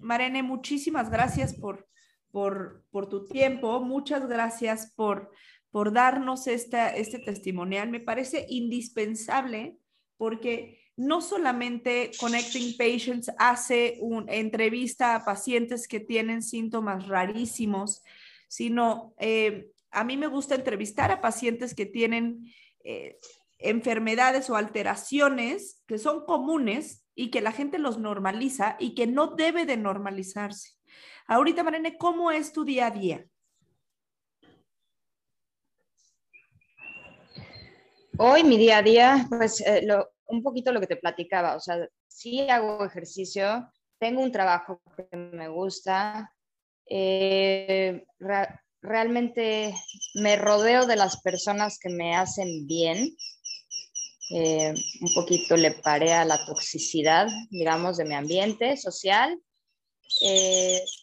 Marene, muchísimas gracias por, por tu tiempo, muchas gracias por por darnos esta, este testimonial. Me parece indispensable porque no solamente Connecting Patients hace una entrevista a pacientes que tienen síntomas rarísimos, sino eh, a mí me gusta entrevistar a pacientes que tienen eh, enfermedades o alteraciones que son comunes y que la gente los normaliza y que no debe de normalizarse. Ahorita, Marene, ¿cómo es tu día a día? Hoy mi día a día, pues eh, un poquito lo que te platicaba, o sea, sí hago ejercicio, tengo un trabajo que me gusta, eh, realmente me rodeo de las personas que me hacen bien, eh, un poquito le paré a la toxicidad, digamos, de mi ambiente social,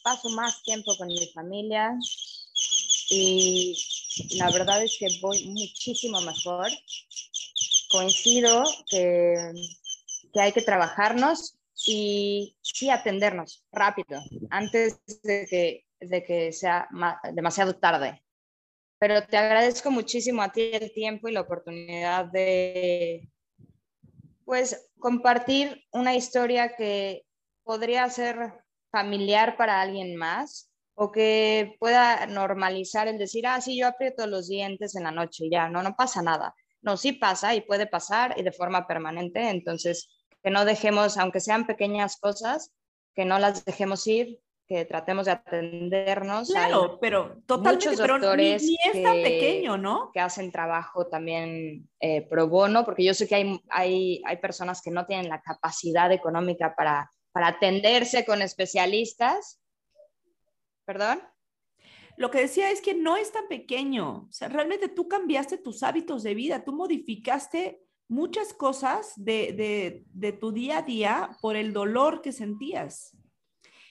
paso más tiempo con mi familia, y la verdad es que voy muchísimo mejor. Coincido que, que hay que trabajarnos y sí atendernos rápido, antes de que, de que sea demasiado tarde. Pero te agradezco muchísimo a ti el tiempo y la oportunidad de, pues, compartir una historia que podría ser familiar para alguien más o que pueda normalizar el decir, ah, sí, yo aprieto los dientes en la noche y ya, no, no pasa nada. No, sí pasa y puede pasar y de forma permanente. Entonces, que no dejemos, aunque sean pequeñas cosas, que no las dejemos ir, que tratemos de atendernos. Claro, pero totalmente, muchos doctores ni, es tan pequeño, ¿no? Que hacen trabajo también eh, pro bono, porque yo sé que hay, hay, hay personas que no tienen la capacidad económica para, para atenderse con especialistas ¿Perdón? Lo que decía es que no es tan pequeño. O sea, realmente tú cambiaste tus hábitos de vida, tú modificaste muchas cosas de, tu día a día por el dolor que sentías.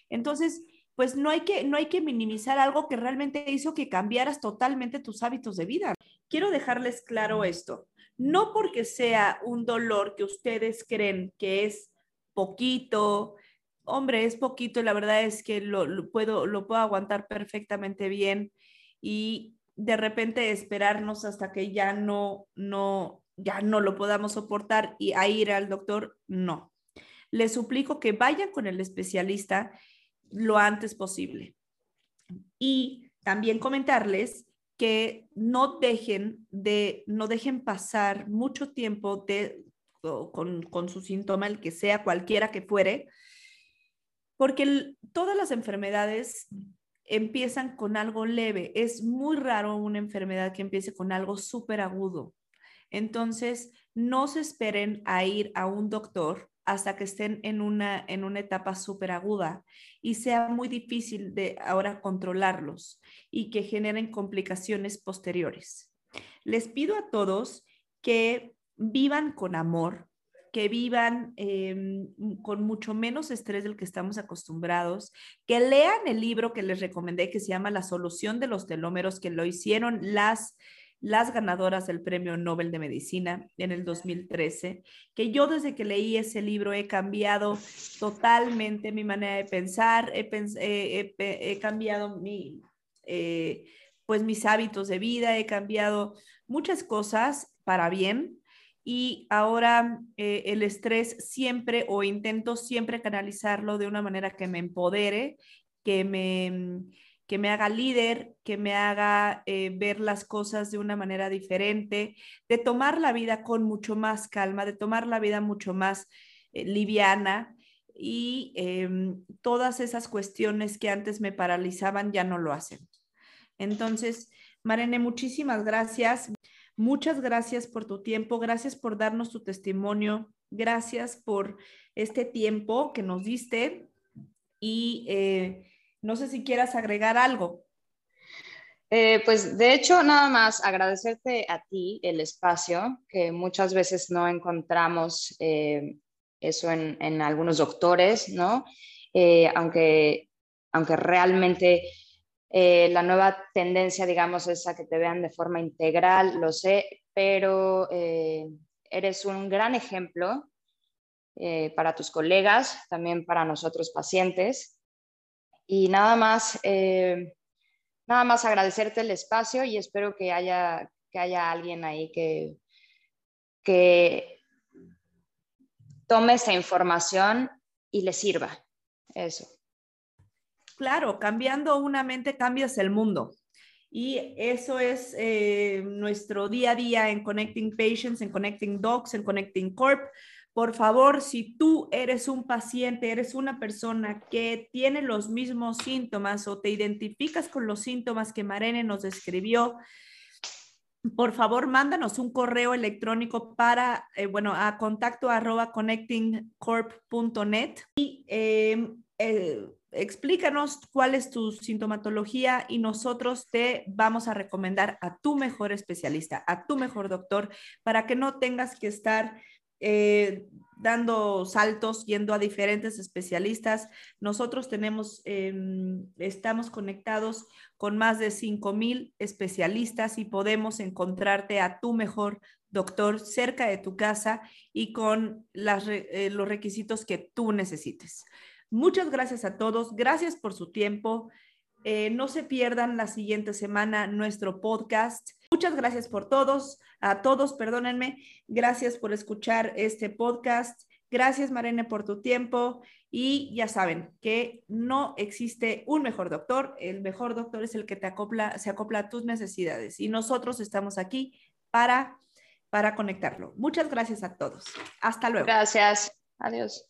Entonces, pues no hay, que, no hay que minimizar algo que realmente hizo que cambiaras totalmente tus hábitos de vida. Quiero dejarles claro esto. No porque sea un dolor que ustedes creen que es poquito, hombre, es poquito y la verdad es que lo, puedo, lo puedo aguantar perfectamente bien y de repente esperarnos hasta que ya no, no, ya no lo podamos soportar y a ir al doctor, no. Les suplico que vayan con el especialista lo antes posible. Y también comentarles que no dejen de, no dejen pasar mucho tiempo de, con, con su síntoma, el que sea, cualquiera que fuere, porque todas las enfermedades empiezan con algo leve. Es muy raro una enfermedad que empiece con algo súper agudo. Entonces, no se esperen a ir a un doctor hasta que estén en una, en una etapa súper aguda y sea muy difícil de ahora controlarlos y que generen complicaciones posteriores. Les pido a todos que vivan con amor, que vivan em, con mucho menos estrés del que estamos acostumbrados, que lean el libro que les recomendé que se llama La solución de los telómeros, que lo hicieron las las ganadoras del Premio Nobel de Medicina en el 2013, que yo desde que leí ese libro he cambiado totalmente mi manera de pensar, he, cambiado mi, eh, pues mis hábitos de vida, he cambiado muchas cosas para bien y ahora eh, el estrés siempre o intento siempre canalizarlo de una manera que me empodere, que me, que me haga líder, que me haga eh, ver las cosas de una manera diferente, de tomar la vida con mucho más calma, de tomar la vida mucho más eh, liviana y em, todas esas cuestiones que antes me paralizaban ya no lo hacen. Entonces, Marene, muchísimas gracias. Muchas gracias por tu tiempo, gracias por darnos tu testimonio, gracias por este tiempo que nos diste y eh, no sé si quieras agregar algo. Eh, pues de hecho, nada más agradecerte a ti el espacio, que muchas veces no encontramos eh, eso en, en, algunos doctores, ¿no? aunque, aunque realmente eh, la nueva tendencia, digamos, es a que te vean de forma integral, lo sé, pero eh, eres un gran ejemplo eh, para tus colegas, también para nosotros pacientes. Y nada más, nada más agradecerte el espacio y espero que haya, que haya alguien ahí que, que tome esa información y le sirva. Eso. Claro, cambiando una mente cambias el mundo. Y eso es eh, nuestro día a día en Connecting Patients, en Connecting Docs, en Connecting Corp. Por favor, si tú eres un paciente, eres una persona que tiene los mismos síntomas o te identificas con los síntomas que Marene nos describió, por favor, mándanos un correo electrónico para, eh, bueno, a contacto arroba connectingcorp.net y eh, explícanos cuál es tu sintomatología y nosotros te vamos a recomendar a tu mejor especialista, a tu mejor doctor, para que no tengas que estar eh, dando saltos, yendo a diferentes especialistas. Nosotros tenemos, em, estamos conectados con más de 5.000 especialistas y podemos encontrarte a tu mejor doctor cerca de tu casa y con eh, los requisitos que tú necesites. Muchas gracias a todos, gracias por su tiempo. Eh, no se pierdan la siguiente semana nuestro podcast. Muchas gracias por todos, a todos, perdónenme. Gracias por escuchar este podcast. Gracias, Marene, por tu tiempo. Y ya saben que no existe un mejor doctor. El mejor doctor es el que te acopla, se acopla a tus necesidades. Y nosotros estamos aquí para, para conectarlo. Muchas gracias a todos. Hasta luego. Gracias. Adiós.